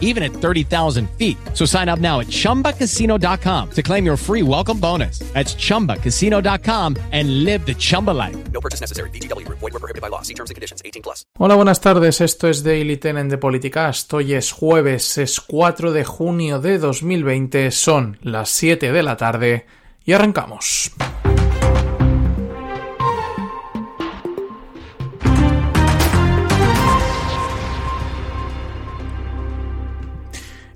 even at 30,000 feet. So sign up now at chumbacasino.com to claim your free welcome bonus. That's chumbacasino.com and live the Chumba life. No purchase necessary. BGW. Void were prohibited by law. See terms and conditions. 18 plus. Hola, buenas tardes. Esto es Daily Tenen de Politicast. Hoy es jueves, es 4 de junio de 2020. Son las 7 de la tarde y arrancamos.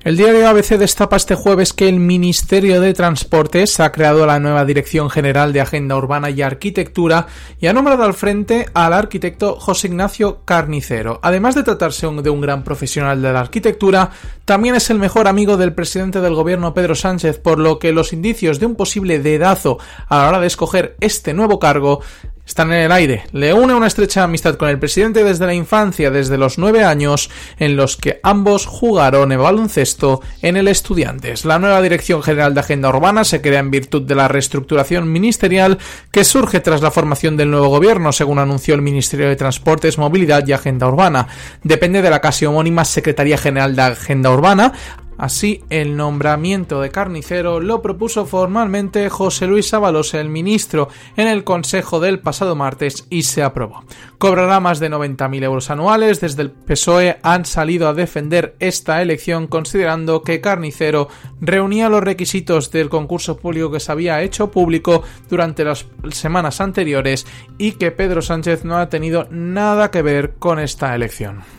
El diario ABC destapa este jueves que el Ministerio de Transportes ha creado la nueva Dirección General de Agenda Urbana y Arquitectura y ha nombrado al frente al arquitecto José Ignacio Carnicero. Además de tratarse de un gran profesional de la arquitectura, también es el mejor amigo del presidente del gobierno Pedro Sánchez, por lo que los indicios de un posible dedazo a la hora de escoger este nuevo cargo están en el aire. Le une una estrecha amistad con el presidente desde la infancia, desde los nueve años, en los que ambos jugaron el baloncesto en el Estudiantes. La nueva Dirección General de Agenda Urbana se crea en virtud de la reestructuración ministerial que surge tras la formación del nuevo gobierno, según anunció el Ministerio de Transportes, Movilidad y Agenda Urbana. Depende de la casi homónima Secretaría General de Agenda Urbana, Así, el nombramiento de carnicero lo propuso formalmente José Luis Ábalos, el ministro, en el Consejo del pasado martes y se aprobó. Cobrará más de 90.000 euros anuales. Desde el PSOE han salido a defender esta elección considerando que Carnicero reunía los requisitos del concurso público que se había hecho público durante las semanas anteriores y que Pedro Sánchez no ha tenido nada que ver con esta elección.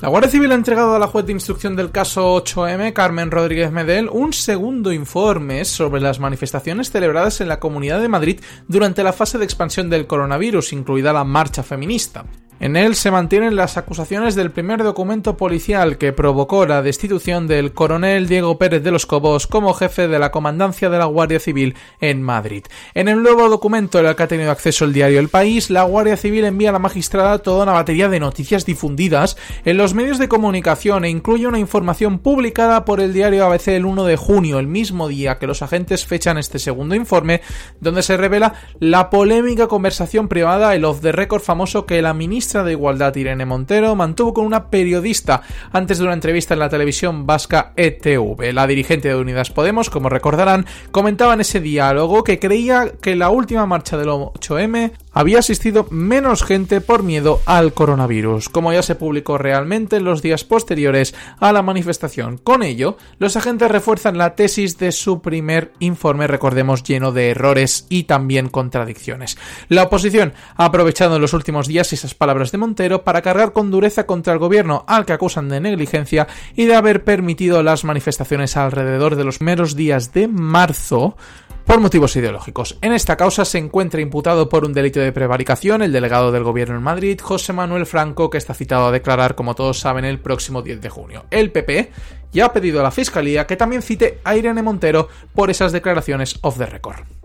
La Guardia Civil ha entregado a la juez de instrucción del caso 8M, Carmen Rodríguez Medel, un segundo informe sobre las manifestaciones celebradas en la Comunidad de Madrid durante la fase de expansión del coronavirus, incluida la marcha feminista. En él se mantienen las acusaciones del primer documento policial que provocó la destitución del coronel Diego Pérez de los Cobos como jefe de la comandancia de la Guardia Civil en Madrid. En el nuevo documento al que ha tenido acceso el diario El País, la Guardia Civil envía a la magistrada toda una batería de noticias difundidas en los medios de comunicación e incluye una información publicada por el diario ABC el 1 de junio, el mismo día que los agentes fechan este segundo informe, donde se revela la polémica conversación privada, el off the record famoso que la ministra de Igualdad Irene Montero mantuvo con una periodista antes de una entrevista en la televisión vasca ETV. La dirigente de Unidas Podemos, como recordarán, comentaba en ese diálogo que creía que la última marcha del 8M había asistido menos gente por miedo al coronavirus, como ya se publicó realmente en los días posteriores a la manifestación. Con ello, los agentes refuerzan la tesis de su primer informe, recordemos, lleno de errores y también contradicciones. La oposición ha aprovechado en los últimos días esas palabras de Montero para cargar con dureza contra el gobierno al que acusan de negligencia y de haber permitido las manifestaciones alrededor de los meros días de marzo por motivos ideológicos. En esta causa se encuentra imputado por un delito de prevaricación el delegado del gobierno en Madrid, José Manuel Franco, que está citado a declarar, como todos saben, el próximo 10 de junio. El PP ya ha pedido a la Fiscalía que también cite a Irene Montero por esas declaraciones off the record.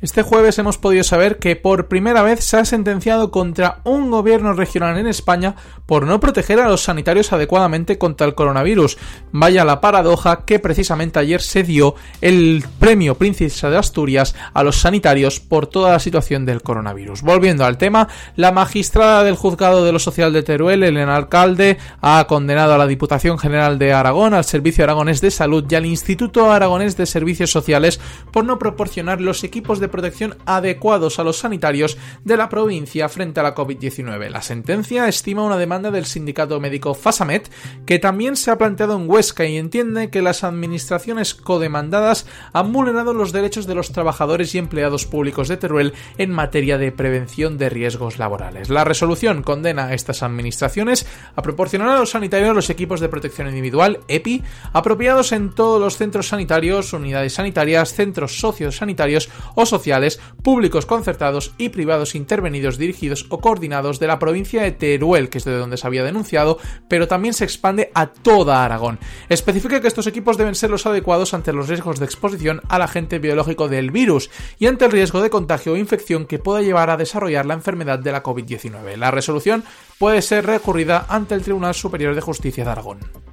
Este jueves hemos podido saber que por primera vez se ha sentenciado contra un gobierno regional en España por no proteger a los sanitarios adecuadamente contra el coronavirus. Vaya la paradoja que precisamente ayer se dio el premio Princesa de Asturias a los sanitarios por toda la situación del coronavirus. Volviendo al tema, la magistrada del juzgado de lo social de Teruel, Elena Alcalde, ha condenado a la Diputación General de Aragón, al Servicio Aragonés de Salud y al Instituto Aragonés de Servicios Sociales por no proporcionar los equipos de protección adecuados a los sanitarios de la provincia frente a la COVID-19. La sentencia estima una demanda del sindicato médico Fasamet, que también se ha planteado en Huesca y entiende que las administraciones codemandadas han vulnerado los derechos de los trabajadores y empleados públicos de Teruel en materia de prevención de riesgos laborales. La resolución condena a estas administraciones a proporcionar a los sanitarios los equipos de protección individual, EPI, apropiados en todos los centros sanitarios, unidades sanitarias, centros sociosanitarios o sociales sociales, públicos concertados y privados intervenidos, dirigidos o coordinados de la provincia de Teruel, que es de donde se había denunciado, pero también se expande a toda Aragón. Especifica que estos equipos deben ser los adecuados ante los riesgos de exposición al agente biológico del virus y ante el riesgo de contagio o infección que pueda llevar a desarrollar la enfermedad de la COVID-19. La resolución puede ser recurrida ante el Tribunal Superior de Justicia de Aragón.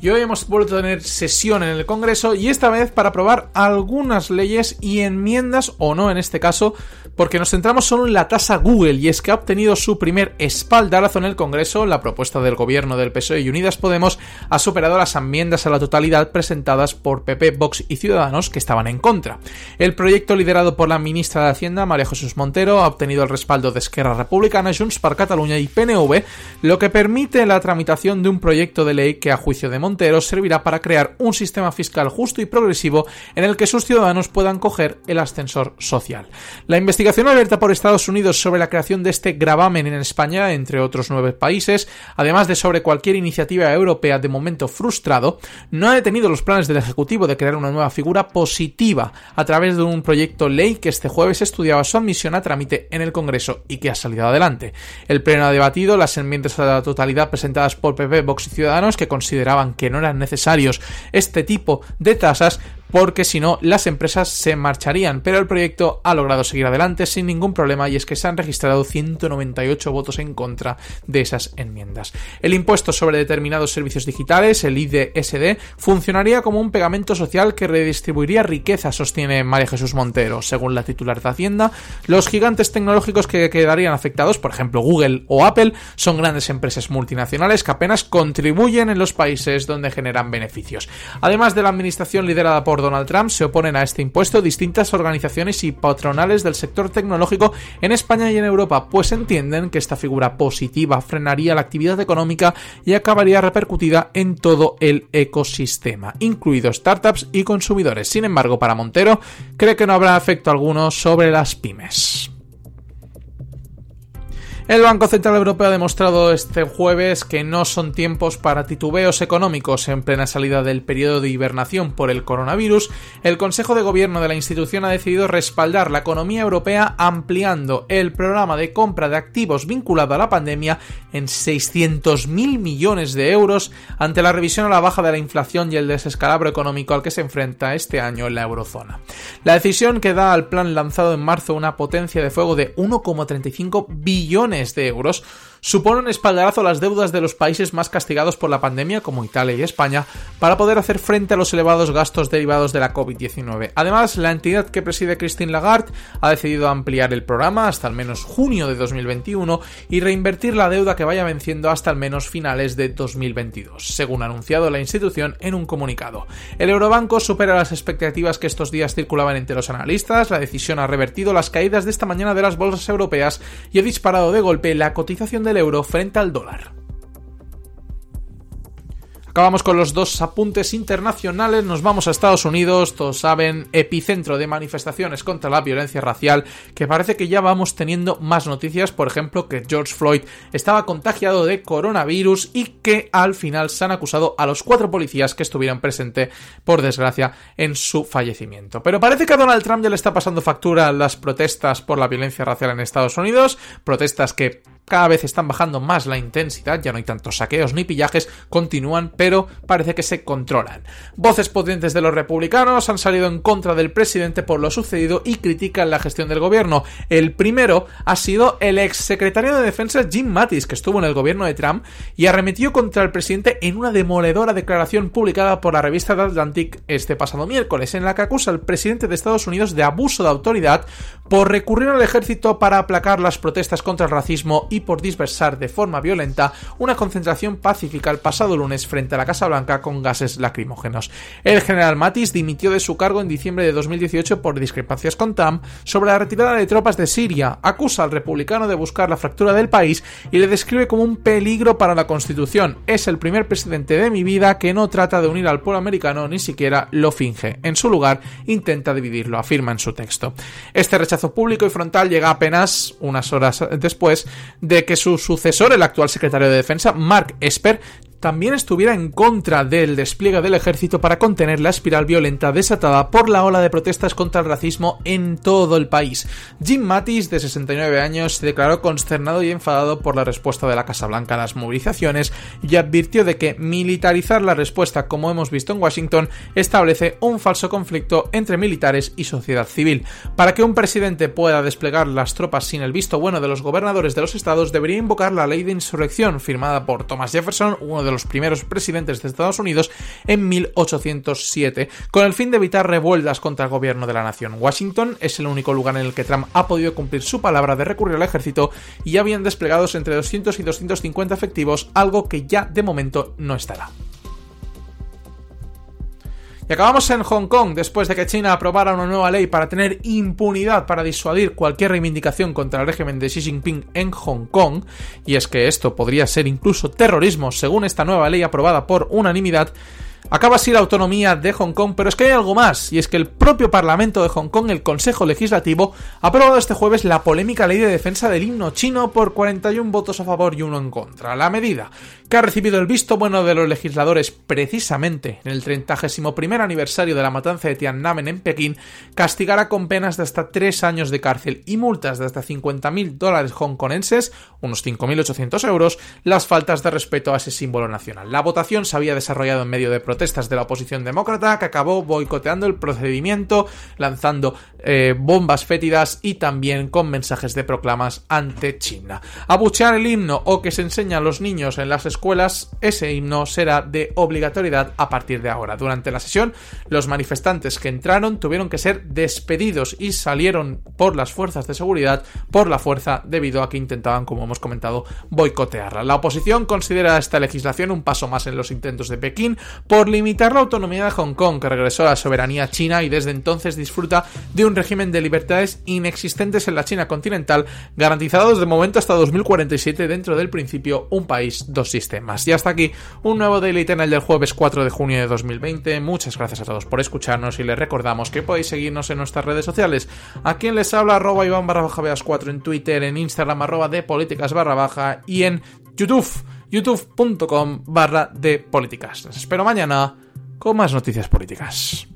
Y hoy hemos vuelto a tener sesión en el Congreso y esta vez para aprobar algunas leyes y enmiendas, o no en este caso, porque nos centramos solo en la tasa Google y es que ha obtenido su primer espaldarazo en el Congreso, la propuesta del gobierno del PSOE y Unidas Podemos ha superado las enmiendas a la totalidad presentadas por PP, Vox y Ciudadanos que estaban en contra. El proyecto liderado por la ministra de Hacienda, María Jesús Montero, ha obtenido el respaldo de Esquerra Republicana, Junts per Cataluña y PNV, lo que permite la tramitación de un proyecto de ley que a juicio de Montero servirá para crear un sistema fiscal justo y progresivo en el que sus ciudadanos puedan coger el ascensor social. La investigación abierta por Estados Unidos sobre la creación de este gravamen en España, entre otros nueve países, además de sobre cualquier iniciativa europea de momento frustrado, no ha detenido los planes del Ejecutivo de crear una nueva figura positiva a través de un proyecto ley que este jueves estudiaba su admisión a trámite en el Congreso y que ha salido adelante. El Pleno ha debatido las enmiendas a la totalidad presentadas por PP, Vox y Ciudadanos que consideraban que no eran necesarios este tipo de tasas, porque si no las empresas se marcharían, pero el proyecto ha logrado seguir adelante sin ningún problema y es que se han registrado 198 votos en contra de esas enmiendas. El impuesto sobre determinados servicios digitales, el IDSD, funcionaría como un pegamento social que redistribuiría riqueza, sostiene María Jesús Montero. Según la titular de Hacienda, los gigantes tecnológicos que quedarían afectados, por ejemplo Google o Apple, son grandes empresas multinacionales que apenas contribuyen en los países donde generan beneficios. Además de la administración liderada por Donald Trump se oponen a este impuesto distintas organizaciones y patronales del sector tecnológico en España y en Europa, pues entienden que esta figura positiva frenaría la actividad económica y acabaría repercutida en todo el ecosistema, incluidos startups y consumidores. Sin embargo, para Montero, cree que no habrá efecto alguno sobre las pymes. El Banco Central Europeo ha demostrado este jueves que no son tiempos para titubeos económicos en plena salida del periodo de hibernación por el coronavirus. El Consejo de Gobierno de la institución ha decidido respaldar la economía europea ampliando el programa de compra de activos vinculado a la pandemia en 600.000 millones de euros ante la revisión a la baja de la inflación y el desescalabro económico al que se enfrenta este año en la eurozona. La decisión que da al plan lanzado en marzo una potencia de fuego de 1,35 billones de euros supone un espaldarazo a las deudas de los países más castigados por la pandemia, como Italia y España, para poder hacer frente a los elevados gastos derivados de la COVID-19. Además, la entidad que preside Christine Lagarde ha decidido ampliar el programa hasta al menos junio de 2021 y reinvertir la deuda que vaya venciendo hasta al menos finales de 2022, según ha anunciado la institución en un comunicado. El Eurobanco supera las expectativas que estos días circulaban entre los analistas, la decisión ha revertido las caídas de esta mañana de las bolsas europeas y ha disparado de golpe la cotización del euro frente al dólar. Acabamos con los dos apuntes internacionales, nos vamos a Estados Unidos, todos saben, epicentro de manifestaciones contra la violencia racial, que parece que ya vamos teniendo más noticias, por ejemplo, que George Floyd estaba contagiado de coronavirus y que al final se han acusado a los cuatro policías que estuvieron presentes, por desgracia, en su fallecimiento. Pero parece que a Donald Trump ya le está pasando factura las protestas por la violencia racial en Estados Unidos, protestas que cada vez están bajando más la intensidad, ya no hay tantos saqueos ni pillajes, continúan, pero parece que se controlan. Voces potentes de los republicanos han salido en contra del presidente por lo sucedido y critican la gestión del gobierno. El primero ha sido el ex secretario de Defensa Jim Mattis, que estuvo en el gobierno de Trump y arremetió contra el presidente en una demoledora declaración publicada por la revista The Atlantic este pasado miércoles, en la que acusa al presidente de Estados Unidos de abuso de autoridad por recurrir al ejército para aplacar las protestas contra el racismo por dispersar de forma violenta una concentración pacífica el pasado lunes frente a la Casa Blanca con gases lacrimógenos. El general Mattis dimitió de su cargo en diciembre de 2018 por discrepancias con Trump sobre la retirada de tropas de Siria, acusa al republicano de buscar la fractura del país y le describe como un peligro para la Constitución. Es el primer presidente de mi vida que no trata de unir al pueblo americano ni siquiera lo finge. En su lugar, intenta dividirlo, afirma en su texto. Este rechazo público y frontal llega apenas unas horas después de que su sucesor, el actual secretario de Defensa, Mark Esper, también estuviera en contra del despliegue del ejército para contener la espiral violenta desatada por la ola de protestas contra el racismo en todo el país. Jim Mattis, de 69 años, se declaró consternado y enfadado por la respuesta de la Casa Blanca a las movilizaciones y advirtió de que militarizar la respuesta, como hemos visto en Washington, establece un falso conflicto entre militares y sociedad civil. Para que un presidente pueda desplegar las tropas sin el visto bueno de los gobernadores de los estados, debería invocar la ley de insurrección firmada por Thomas Jefferson, uno de los primeros presidentes de Estados Unidos, en 1807, con el fin de evitar revueltas contra el gobierno de la nación. Washington es el único lugar en el que Trump ha podido cumplir su palabra de recurrir al ejército y ya habían desplegados entre 200 y 250 efectivos, algo que ya de momento no estará. Y acabamos en Hong Kong, después de que China aprobara una nueva ley para tener impunidad para disuadir cualquier reivindicación contra el régimen de Xi Jinping en Hong Kong, y es que esto podría ser incluso terrorismo según esta nueva ley aprobada por unanimidad, Acaba así la autonomía de Hong Kong, pero es que hay algo más, y es que el propio Parlamento de Hong Kong, el Consejo Legislativo, ha aprobado este jueves la polémica ley de defensa del himno chino por 41 votos a favor y uno en contra. La medida, que ha recibido el visto bueno de los legisladores precisamente en el 31 aniversario de la matanza de Tiananmen en Pekín, castigará con penas de hasta 3 años de cárcel y multas de hasta 50.000 dólares hongkonenses, unos 5.800 euros, las faltas de respeto a ese símbolo nacional. La votación se había desarrollado en medio de protestas de la oposición demócrata que acabó boicoteando el procedimiento, lanzando eh, bombas fétidas y también con mensajes de proclamas ante China. Abuchear el himno o que se enseña a los niños en las escuelas, ese himno será de obligatoriedad a partir de ahora. Durante la sesión, los manifestantes que entraron tuvieron que ser despedidos y salieron por las fuerzas de seguridad por la fuerza debido a que intentaban, como hemos comentado, boicotearla. La oposición considera esta legislación un paso más en los intentos de Pekín por limitar la autonomía de Hong Kong, que regresó a la soberanía china y desde entonces disfruta de un régimen de libertades inexistentes en la China continental, garantizados de momento hasta 2047 dentro del principio un país, dos sistemas. Y hasta aquí un nuevo Daily Channel del jueves 4 de junio de 2020. Muchas gracias a todos por escucharnos y les recordamos que podéis seguirnos en nuestras redes sociales. A quien les habla arroba Iván barra baja 4 en Twitter, en Instagram arroba de políticas barra baja y en YouTube youtube.com barra de políticas. Les espero mañana con más noticias políticas.